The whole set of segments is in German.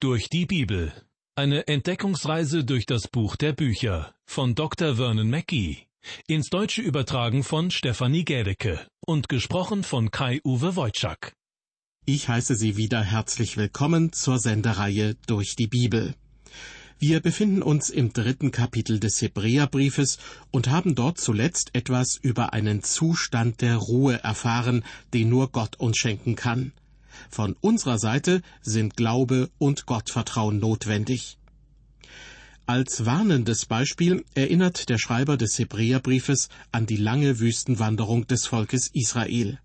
Durch die Bibel. Eine Entdeckungsreise durch das Buch der Bücher von Dr. Vernon Mackey. Ins Deutsche übertragen von Stefanie Gädecke und gesprochen von Kai-Uwe Wojczak. Ich heiße Sie wieder herzlich willkommen zur Sendereihe Durch die Bibel. Wir befinden uns im dritten Kapitel des Hebräerbriefes und haben dort zuletzt etwas über einen Zustand der Ruhe erfahren, den nur Gott uns schenken kann. Von unserer Seite sind Glaube und Gottvertrauen notwendig. Als warnendes Beispiel erinnert der Schreiber des Hebräerbriefes an die lange Wüstenwanderung des Volkes Israel.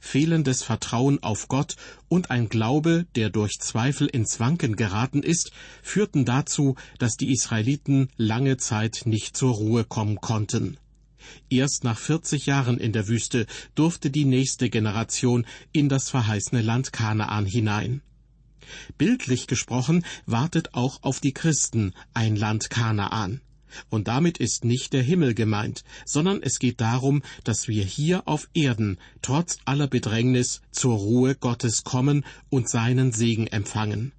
Fehlendes Vertrauen auf Gott und ein Glaube, der durch Zweifel ins Wanken geraten ist, führten dazu, dass die Israeliten lange Zeit nicht zur Ruhe kommen konnten. Erst nach 40 Jahren in der Wüste durfte die nächste Generation in das verheißene Land Kanaan hinein. Bildlich gesprochen wartet auch auf die Christen ein Land Kanaan. Und damit ist nicht der Himmel gemeint, sondern es geht darum, dass wir hier auf Erden trotz aller Bedrängnis zur Ruhe Gottes kommen und seinen Segen empfangen.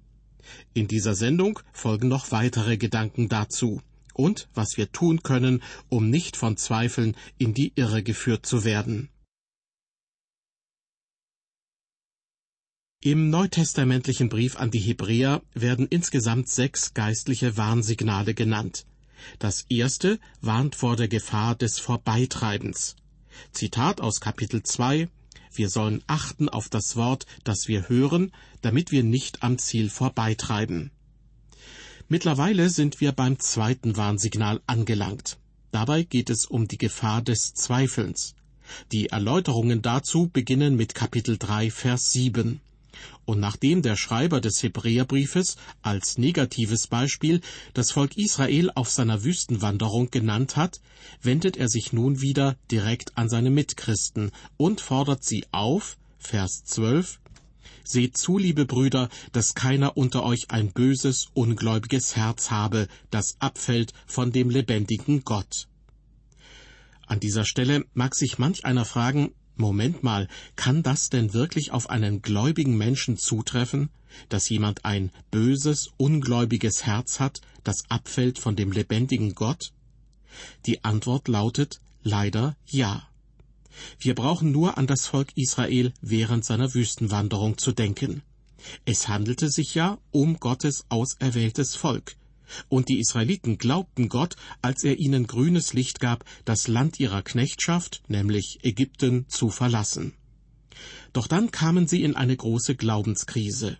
In dieser Sendung folgen noch weitere Gedanken dazu und was wir tun können, um nicht von Zweifeln in die Irre geführt zu werden. Im neutestamentlichen Brief an die Hebräer werden insgesamt sechs geistliche Warnsignale genannt. Das erste warnt vor der Gefahr des Vorbeitreibens. Zitat aus Kapitel 2 Wir sollen achten auf das Wort, das wir hören, damit wir nicht am Ziel vorbeitreiben. Mittlerweile sind wir beim zweiten Warnsignal angelangt. Dabei geht es um die Gefahr des Zweifelns. Die Erläuterungen dazu beginnen mit Kapitel 3, Vers 7. Und nachdem der Schreiber des Hebräerbriefes als negatives Beispiel das Volk Israel auf seiner Wüstenwanderung genannt hat, wendet er sich nun wieder direkt an seine Mitchristen und fordert sie auf, Vers 12, Seht zu, liebe Brüder, dass keiner unter euch ein böses, ungläubiges Herz habe, das abfällt von dem lebendigen Gott. An dieser Stelle mag sich manch einer fragen, Moment mal, kann das denn wirklich auf einen gläubigen Menschen zutreffen, dass jemand ein böses, ungläubiges Herz hat, das abfällt von dem lebendigen Gott? Die Antwort lautet leider ja. Wir brauchen nur an das Volk Israel während seiner Wüstenwanderung zu denken. Es handelte sich ja um Gottes auserwähltes Volk. Und die Israeliten glaubten Gott, als er ihnen grünes Licht gab, das Land ihrer Knechtschaft, nämlich Ägypten, zu verlassen. Doch dann kamen sie in eine große Glaubenskrise.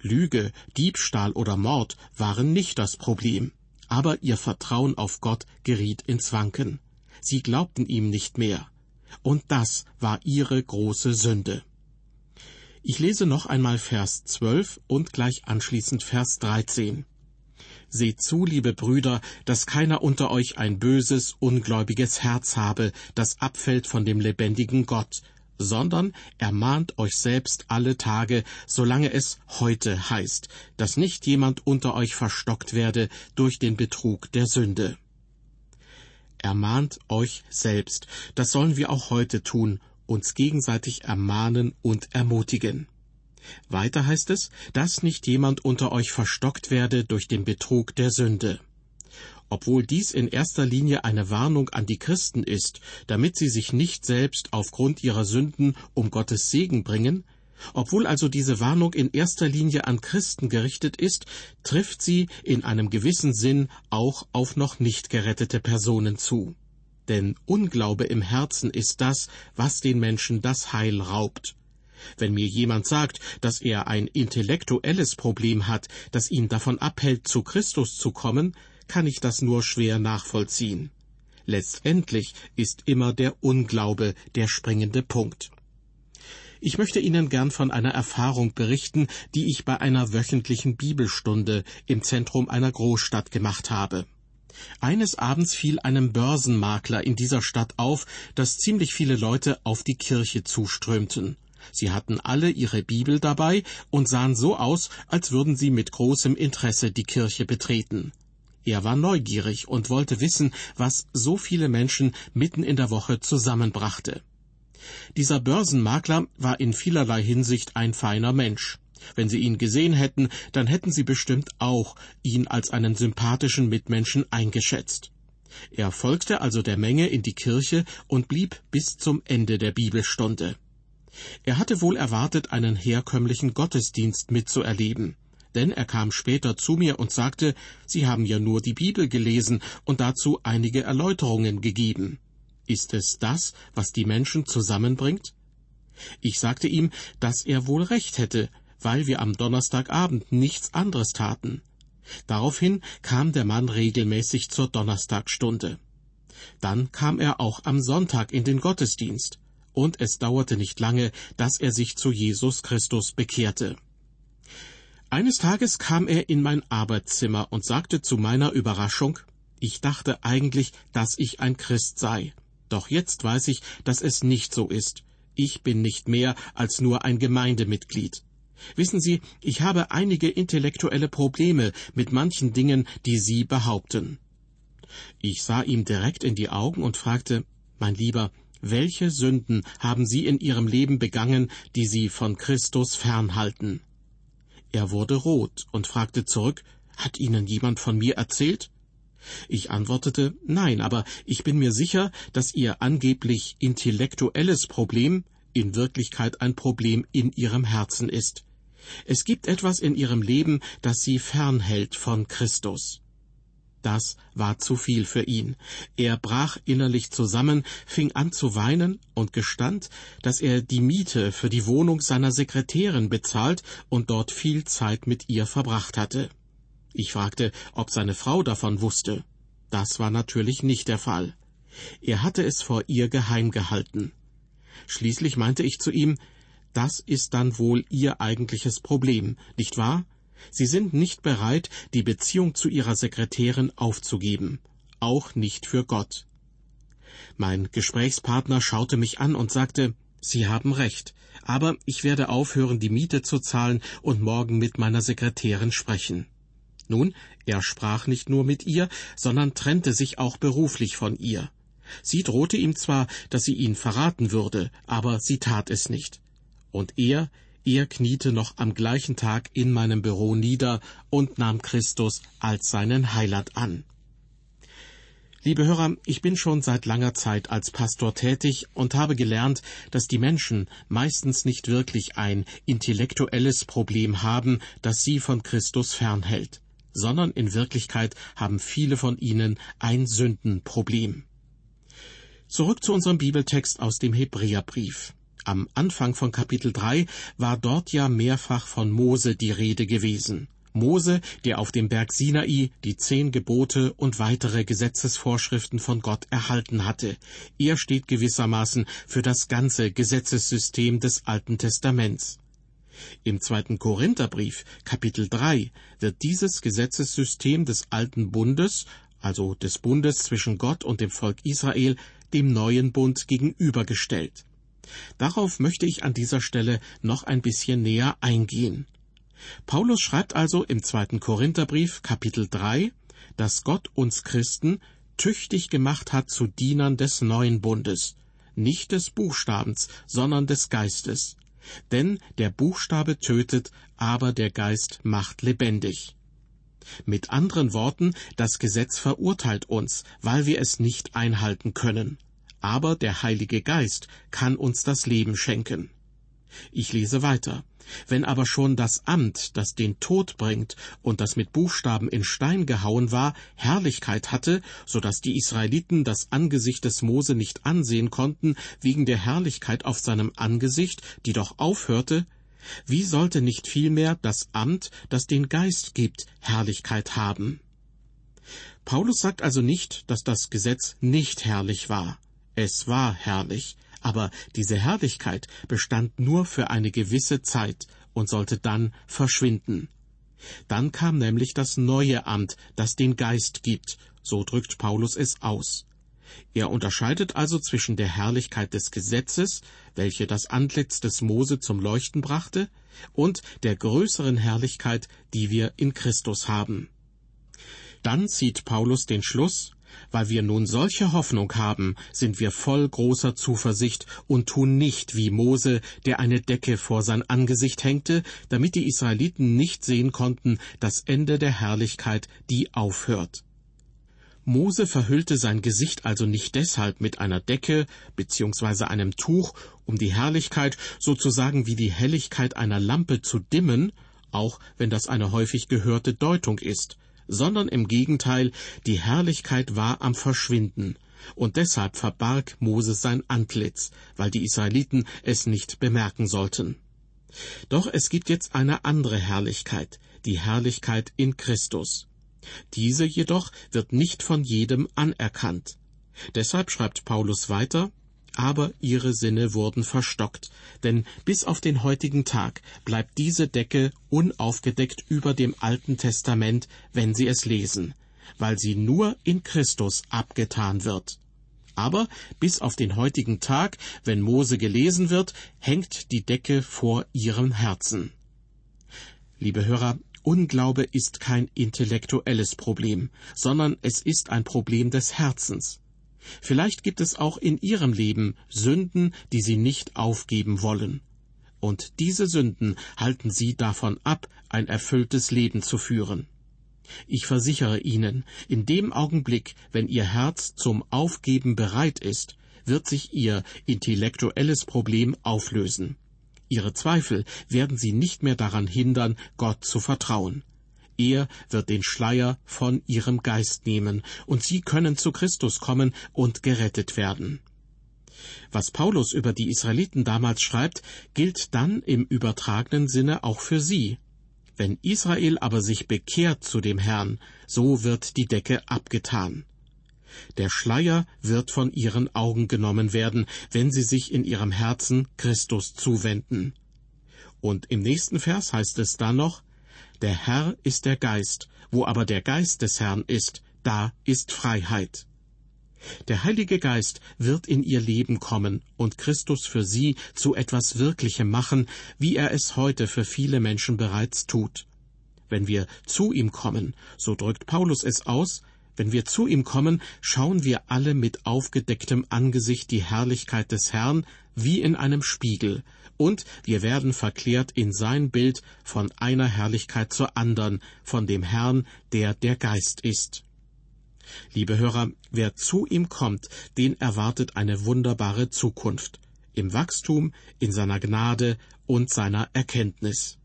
Lüge, Diebstahl oder Mord waren nicht das Problem, aber ihr Vertrauen auf Gott geriet ins Wanken. Sie glaubten ihm nicht mehr und das war ihre große Sünde. Ich lese noch einmal Vers 12 und gleich anschließend Vers 13. Seht zu, liebe Brüder, dass keiner unter euch ein böses, ungläubiges Herz habe, das abfällt von dem lebendigen Gott, sondern ermahnt euch selbst alle Tage, solange es heute heißt, dass nicht jemand unter euch verstockt werde durch den Betrug der Sünde ermahnt euch selbst. Das sollen wir auch heute tun, uns gegenseitig ermahnen und ermutigen. Weiter heißt es, dass nicht jemand unter euch verstockt werde durch den Betrug der Sünde. Obwohl dies in erster Linie eine Warnung an die Christen ist, damit sie sich nicht selbst aufgrund ihrer Sünden um Gottes Segen bringen, obwohl also diese Warnung in erster Linie an Christen gerichtet ist, trifft sie in einem gewissen Sinn auch auf noch nicht gerettete Personen zu. Denn Unglaube im Herzen ist das, was den Menschen das Heil raubt. Wenn mir jemand sagt, dass er ein intellektuelles Problem hat, das ihn davon abhält, zu Christus zu kommen, kann ich das nur schwer nachvollziehen. Letztendlich ist immer der Unglaube der springende Punkt. Ich möchte Ihnen gern von einer Erfahrung berichten, die ich bei einer wöchentlichen Bibelstunde im Zentrum einer Großstadt gemacht habe. Eines Abends fiel einem Börsenmakler in dieser Stadt auf, dass ziemlich viele Leute auf die Kirche zuströmten. Sie hatten alle ihre Bibel dabei und sahen so aus, als würden sie mit großem Interesse die Kirche betreten. Er war neugierig und wollte wissen, was so viele Menschen mitten in der Woche zusammenbrachte. Dieser Börsenmakler war in vielerlei Hinsicht ein feiner Mensch. Wenn Sie ihn gesehen hätten, dann hätten Sie bestimmt auch ihn als einen sympathischen Mitmenschen eingeschätzt. Er folgte also der Menge in die Kirche und blieb bis zum Ende der Bibelstunde. Er hatte wohl erwartet, einen herkömmlichen Gottesdienst mitzuerleben, denn er kam später zu mir und sagte, Sie haben ja nur die Bibel gelesen und dazu einige Erläuterungen gegeben. Ist es das, was die Menschen zusammenbringt? Ich sagte ihm, dass er wohl recht hätte, weil wir am Donnerstagabend nichts anderes taten. Daraufhin kam der Mann regelmäßig zur Donnerstagstunde. Dann kam er auch am Sonntag in den Gottesdienst, und es dauerte nicht lange, dass er sich zu Jesus Christus bekehrte. Eines Tages kam er in mein Arbeitszimmer und sagte zu meiner Überraschung, ich dachte eigentlich, dass ich ein Christ sei. Doch jetzt weiß ich, dass es nicht so ist. Ich bin nicht mehr als nur ein Gemeindemitglied. Wissen Sie, ich habe einige intellektuelle Probleme mit manchen Dingen, die Sie behaupten. Ich sah ihm direkt in die Augen und fragte, mein Lieber, welche Sünden haben Sie in Ihrem Leben begangen, die Sie von Christus fernhalten? Er wurde rot und fragte zurück, hat Ihnen jemand von mir erzählt? Ich antwortete, nein, aber ich bin mir sicher, dass Ihr angeblich intellektuelles Problem in Wirklichkeit ein Problem in Ihrem Herzen ist. Es gibt etwas in ihrem Leben, das sie fernhält von Christus. Das war zu viel für ihn. Er brach innerlich zusammen, fing an zu weinen und gestand, dass er die Miete für die Wohnung seiner Sekretärin bezahlt und dort viel Zeit mit ihr verbracht hatte. Ich fragte, ob seine Frau davon wusste. Das war natürlich nicht der Fall. Er hatte es vor ihr geheim gehalten. Schließlich meinte ich zu ihm, das ist dann wohl Ihr eigentliches Problem, nicht wahr? Sie sind nicht bereit, die Beziehung zu Ihrer Sekretärin aufzugeben, auch nicht für Gott. Mein Gesprächspartner schaute mich an und sagte, Sie haben recht, aber ich werde aufhören, die Miete zu zahlen und morgen mit meiner Sekretärin sprechen. Nun, er sprach nicht nur mit ihr, sondern trennte sich auch beruflich von ihr. Sie drohte ihm zwar, dass sie ihn verraten würde, aber sie tat es nicht. Und er, er kniete noch am gleichen Tag in meinem Büro nieder und nahm Christus als seinen Heiland an. Liebe Hörer, ich bin schon seit langer Zeit als Pastor tätig und habe gelernt, dass die Menschen meistens nicht wirklich ein intellektuelles Problem haben, das sie von Christus fernhält, sondern in Wirklichkeit haben viele von ihnen ein Sündenproblem. Zurück zu unserem Bibeltext aus dem Hebräerbrief. Am Anfang von Kapitel 3 war dort ja mehrfach von Mose die Rede gewesen. Mose, der auf dem Berg Sinai die zehn Gebote und weitere Gesetzesvorschriften von Gott erhalten hatte. Er steht gewissermaßen für das ganze Gesetzessystem des Alten Testaments. Im zweiten Korintherbrief, Kapitel 3, wird dieses Gesetzessystem des Alten Bundes, also des Bundes zwischen Gott und dem Volk Israel, dem neuen Bund gegenübergestellt. Darauf möchte ich an dieser Stelle noch ein bisschen näher eingehen. Paulus schreibt also im zweiten Korintherbrief Kapitel 3, dass Gott uns Christen tüchtig gemacht hat zu Dienern des neuen Bundes, nicht des Buchstabens, sondern des Geistes. Denn der Buchstabe tötet, aber der Geist macht lebendig. Mit anderen Worten, das Gesetz verurteilt uns, weil wir es nicht einhalten können aber der Heilige Geist kann uns das Leben schenken. Ich lese weiter. Wenn aber schon das Amt, das den Tod bringt und das mit Buchstaben in Stein gehauen war, Herrlichkeit hatte, so dass die Israeliten das Angesicht des Mose nicht ansehen konnten, wegen der Herrlichkeit auf seinem Angesicht, die doch aufhörte, wie sollte nicht vielmehr das Amt, das den Geist gibt, Herrlichkeit haben? Paulus sagt also nicht, dass das Gesetz nicht herrlich war. Es war herrlich, aber diese Herrlichkeit bestand nur für eine gewisse Zeit und sollte dann verschwinden. Dann kam nämlich das neue Amt, das den Geist gibt, so drückt Paulus es aus. Er unterscheidet also zwischen der Herrlichkeit des Gesetzes, welche das Antlitz des Mose zum Leuchten brachte, und der größeren Herrlichkeit, die wir in Christus haben. Dann zieht Paulus den Schluss, Weil wir nun solche Hoffnung haben, sind wir voll großer Zuversicht und tun nicht wie Mose, der eine Decke vor sein Angesicht hängte, damit die Israeliten nicht sehen konnten das Ende der Herrlichkeit, die aufhört. Mose verhüllte sein Gesicht also nicht deshalb mit einer Decke bzw. einem Tuch, um die Herrlichkeit sozusagen wie die Helligkeit einer Lampe zu dimmen, auch wenn das eine häufig gehörte Deutung ist, sondern im Gegenteil, die Herrlichkeit war am Verschwinden, und deshalb verbarg Moses sein Antlitz, weil die Israeliten es nicht bemerken sollten. Doch es gibt jetzt eine andere Herrlichkeit, die Herrlichkeit in Christus. Diese jedoch wird nicht von jedem anerkannt. Deshalb schreibt Paulus weiter, aber ihre Sinne wurden verstockt, denn bis auf den heutigen Tag bleibt diese Decke unaufgedeckt über dem Alten Testament, wenn Sie es lesen, weil sie nur in Christus abgetan wird. Aber bis auf den heutigen Tag, wenn Mose gelesen wird, hängt die Decke vor ihrem Herzen. Liebe Hörer, Unglaube ist kein intellektuelles Problem, sondern es ist ein Problem des Herzens. Vielleicht gibt es auch in Ihrem Leben Sünden, die Sie nicht aufgeben wollen. Und diese Sünden halten Sie davon ab, ein erfülltes Leben zu führen. Ich versichere Ihnen, in dem Augenblick, wenn Ihr Herz zum Aufgeben bereit ist, wird sich Ihr intellektuelles Problem auflösen. Ihre Zweifel werden Sie nicht mehr daran hindern, Gott zu vertrauen. Er wird den Schleier von ihrem Geist nehmen, und sie können zu Christus kommen und gerettet werden. Was Paulus über die Israeliten damals schreibt, gilt dann im übertragenen Sinne auch für sie. Wenn Israel aber sich bekehrt zu dem Herrn, so wird die Decke abgetan. Der Schleier wird von ihren Augen genommen werden, wenn sie sich in ihrem Herzen Christus zuwenden. Und im nächsten Vers heißt es dann noch, der Herr ist der Geist, wo aber der Geist des Herrn ist, da ist Freiheit. Der Heilige Geist wird in ihr Leben kommen und Christus für sie zu etwas Wirklichem machen, wie er es heute für viele Menschen bereits tut. Wenn wir zu ihm kommen, so drückt Paulus es aus, wenn wir zu ihm kommen, schauen wir alle mit aufgedecktem Angesicht die Herrlichkeit des Herrn wie in einem Spiegel, und wir werden verklärt in sein Bild von einer Herrlichkeit zur andern, von dem Herrn, der der Geist ist. Liebe Hörer, wer zu ihm kommt, den erwartet eine wunderbare Zukunft, im Wachstum, in seiner Gnade und seiner Erkenntnis.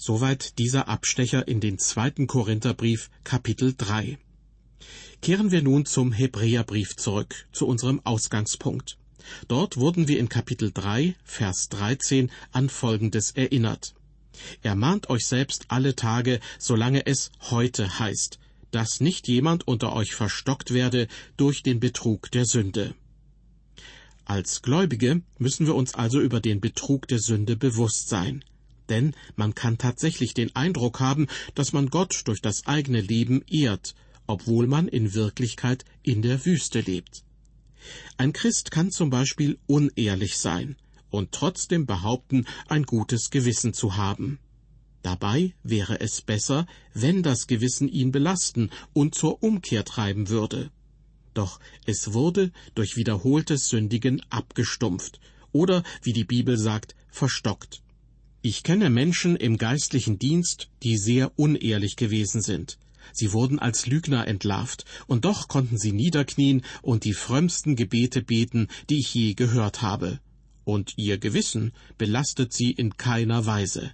Soweit dieser Abstecher in den zweiten Korintherbrief Kapitel 3. Kehren wir nun zum Hebräerbrief zurück, zu unserem Ausgangspunkt. Dort wurden wir in Kapitel 3, Vers 13 an Folgendes erinnert. Er mahnt euch selbst alle Tage, solange es heute heißt, dass nicht jemand unter euch verstockt werde durch den Betrug der Sünde. Als Gläubige müssen wir uns also über den Betrug der Sünde bewusst sein. Denn man kann tatsächlich den Eindruck haben, dass man Gott durch das eigene Leben ehrt, obwohl man in Wirklichkeit in der Wüste lebt. Ein Christ kann zum Beispiel unehrlich sein und trotzdem behaupten, ein gutes Gewissen zu haben. Dabei wäre es besser, wenn das Gewissen ihn belasten und zur Umkehr treiben würde. Doch es wurde durch wiederholtes Sündigen abgestumpft oder, wie die Bibel sagt, verstockt. Ich kenne Menschen im geistlichen Dienst, die sehr unehrlich gewesen sind. Sie wurden als Lügner entlarvt, und doch konnten sie niederknien und die frömmsten Gebete beten, die ich je gehört habe. Und ihr Gewissen belastet sie in keiner Weise.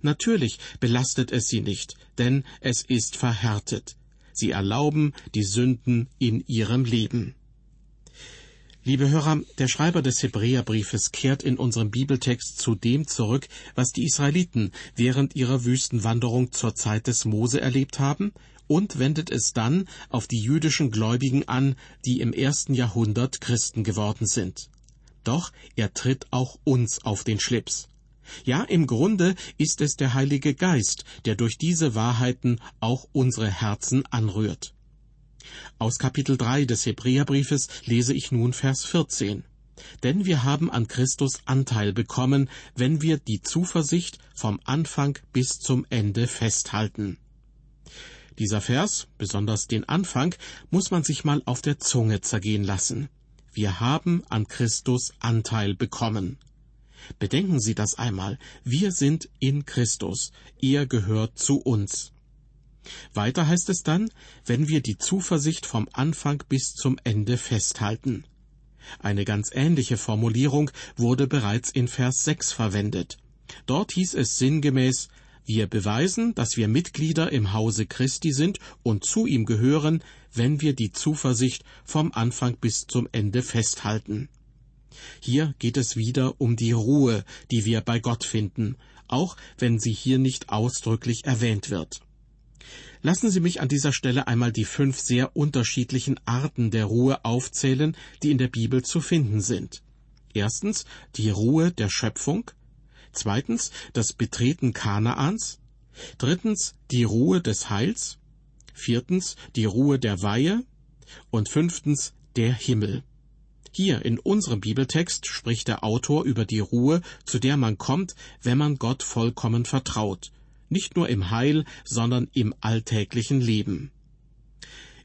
Natürlich belastet es sie nicht, denn es ist verhärtet. Sie erlauben die Sünden in ihrem Leben. Liebe Hörer, der Schreiber des Hebräerbriefes kehrt in unserem Bibeltext zu dem zurück, was die Israeliten während ihrer Wüstenwanderung zur Zeit des Mose erlebt haben, und wendet es dann auf die jüdischen Gläubigen an, die im ersten Jahrhundert Christen geworden sind. Doch er tritt auch uns auf den Schlips. Ja, im Grunde ist es der Heilige Geist, der durch diese Wahrheiten auch unsere Herzen anrührt. Aus Kapitel 3 des Hebräerbriefes lese ich nun Vers 14. Denn wir haben an Christus Anteil bekommen, wenn wir die Zuversicht vom Anfang bis zum Ende festhalten. Dieser Vers, besonders den Anfang, muss man sich mal auf der Zunge zergehen lassen. Wir haben an Christus Anteil bekommen. Bedenken Sie das einmal. Wir sind in Christus. Er gehört zu uns. Weiter heißt es dann, wenn wir die Zuversicht vom Anfang bis zum Ende festhalten. Eine ganz ähnliche Formulierung wurde bereits in Vers 6 verwendet. Dort hieß es sinngemäß, wir beweisen, dass wir Mitglieder im Hause Christi sind und zu ihm gehören, wenn wir die Zuversicht vom Anfang bis zum Ende festhalten. Hier geht es wieder um die Ruhe, die wir bei Gott finden, auch wenn sie hier nicht ausdrücklich erwähnt wird. Lassen Sie mich an dieser Stelle einmal die fünf sehr unterschiedlichen Arten der Ruhe aufzählen, die in der Bibel zu finden sind. Erstens die Ruhe der Schöpfung, zweitens das Betreten Kanaans, drittens die Ruhe des Heils, viertens die Ruhe der Weihe. Und fünftens der Himmel. Hier in unserem Bibeltext spricht der Autor über die Ruhe, zu der man kommt, wenn man Gott vollkommen vertraut, nicht nur im Heil, sondern im alltäglichen Leben.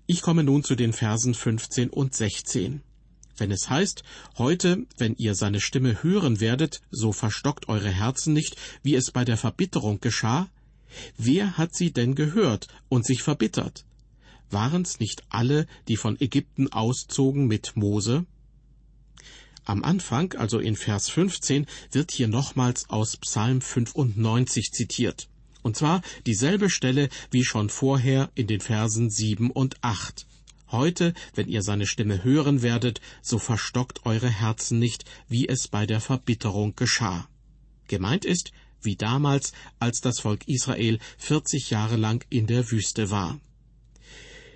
Ich komme nun zu den Versen 15 und 16. Wenn es heißt, heute, wenn ihr seine Stimme hören werdet, so verstockt eure Herzen nicht, wie es bei der Verbitterung geschah, wer hat sie denn gehört und sich verbittert? Waren's nicht alle, die von Ägypten auszogen mit Mose? Am Anfang, also in Vers 15, wird hier nochmals aus Psalm 95 zitiert. Und zwar dieselbe Stelle wie schon vorher in den Versen 7 und 8. Heute, wenn ihr seine Stimme hören werdet, so verstockt eure Herzen nicht, wie es bei der Verbitterung geschah. Gemeint ist, wie damals, als das Volk Israel 40 Jahre lang in der Wüste war.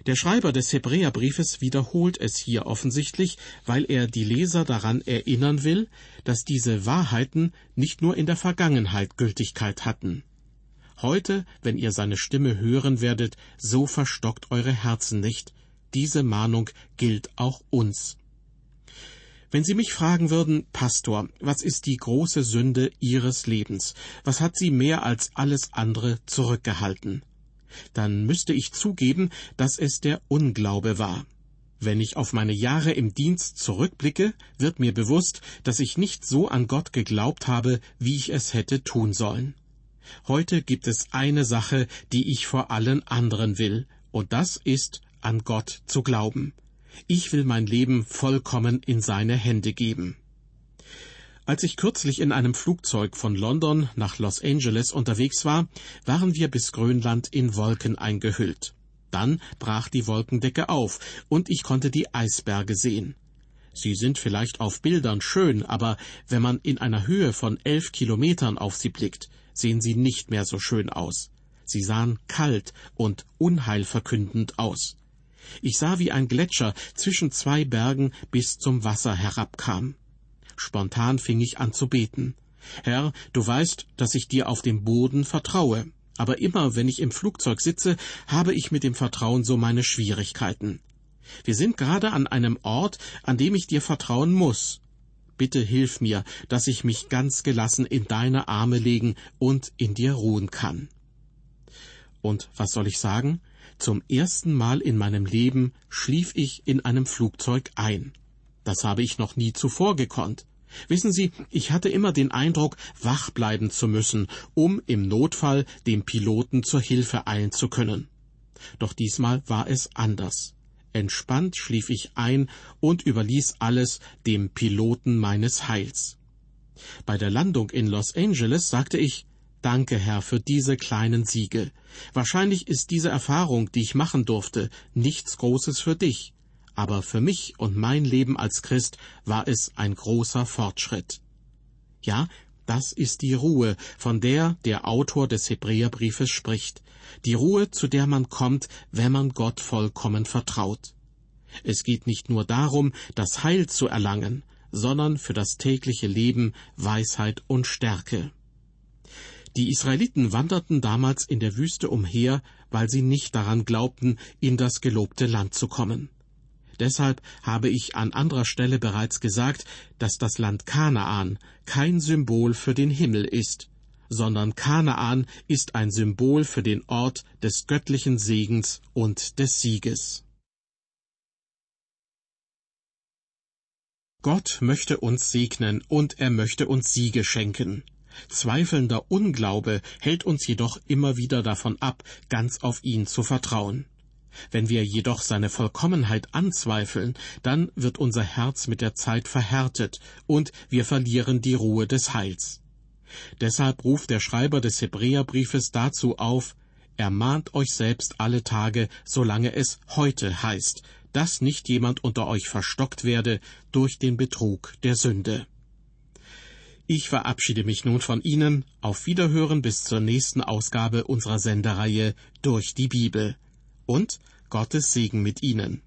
Der Schreiber des Hebräerbriefes wiederholt es hier offensichtlich, weil er die Leser daran erinnern will, dass diese Wahrheiten nicht nur in der Vergangenheit Gültigkeit hatten. Heute, wenn ihr seine Stimme hören werdet, so verstockt eure Herzen nicht. Diese Mahnung gilt auch uns. Wenn Sie mich fragen würden, Pastor, was ist die große Sünde Ihres Lebens? Was hat Sie mehr als alles andere zurückgehalten? dann müsste ich zugeben, dass es der Unglaube war. Wenn ich auf meine Jahre im Dienst zurückblicke, wird mir bewusst, dass ich nicht so an Gott geglaubt habe, wie ich es hätte tun sollen. Heute gibt es eine Sache, die ich vor allen anderen will, und das ist, an Gott zu glauben. Ich will mein Leben vollkommen in seine Hände geben. Als ich kürzlich in einem Flugzeug von London nach Los Angeles unterwegs war, waren wir bis Grönland in Wolken eingehüllt. Dann brach die Wolkendecke auf und ich konnte die Eisberge sehen. Sie sind vielleicht auf Bildern schön, aber wenn man in einer Höhe von elf Kilometern auf sie blickt, sehen sie nicht mehr so schön aus. Sie sahen kalt und unheilverkündend aus. Ich sah, wie ein Gletscher zwischen zwei Bergen bis zum Wasser herabkam. Spontan fing ich an zu beten. Herr, du weißt, dass ich dir auf dem Boden vertraue. Aber immer, wenn ich im Flugzeug sitze, habe ich mit dem Vertrauen so meine Schwierigkeiten. Wir sind gerade an einem Ort, an dem ich dir vertrauen muss. Bitte hilf mir, dass ich mich ganz gelassen in deine Arme legen und in dir ruhen kann. Und was soll ich sagen? Zum ersten Mal in meinem Leben schlief ich in einem Flugzeug ein. Das habe ich noch nie zuvor gekonnt. Wissen Sie, ich hatte immer den Eindruck, wach bleiben zu müssen, um im Notfall dem Piloten zur Hilfe eilen zu können. Doch diesmal war es anders. Entspannt schlief ich ein und überließ alles dem Piloten meines Heils. Bei der Landung in Los Angeles sagte ich Danke, Herr, für diese kleinen Siege. Wahrscheinlich ist diese Erfahrung, die ich machen durfte, nichts Großes für dich, aber für mich und mein Leben als Christ war es ein großer Fortschritt. Ja, das ist die Ruhe, von der der Autor des Hebräerbriefes spricht, die Ruhe, zu der man kommt, wenn man Gott vollkommen vertraut. Es geht nicht nur darum, das Heil zu erlangen, sondern für das tägliche Leben Weisheit und Stärke. Die Israeliten wanderten damals in der Wüste umher, weil sie nicht daran glaubten, in das gelobte Land zu kommen. Deshalb habe ich an anderer Stelle bereits gesagt, dass das Land Kanaan kein Symbol für den Himmel ist, sondern Kanaan ist ein Symbol für den Ort des göttlichen Segens und des Sieges. Gott möchte uns segnen und er möchte uns Siege schenken. Zweifelnder Unglaube hält uns jedoch immer wieder davon ab, ganz auf ihn zu vertrauen. Wenn wir jedoch seine Vollkommenheit anzweifeln, dann wird unser Herz mit der Zeit verhärtet und wir verlieren die Ruhe des Heils. Deshalb ruft der Schreiber des Hebräerbriefes dazu auf, ermahnt euch selbst alle Tage, solange es heute heißt, dass nicht jemand unter euch verstockt werde durch den Betrug der Sünde. Ich verabschiede mich nun von Ihnen. Auf Wiederhören bis zur nächsten Ausgabe unserer Sendereihe durch die Bibel. Und Gottes Segen mit Ihnen.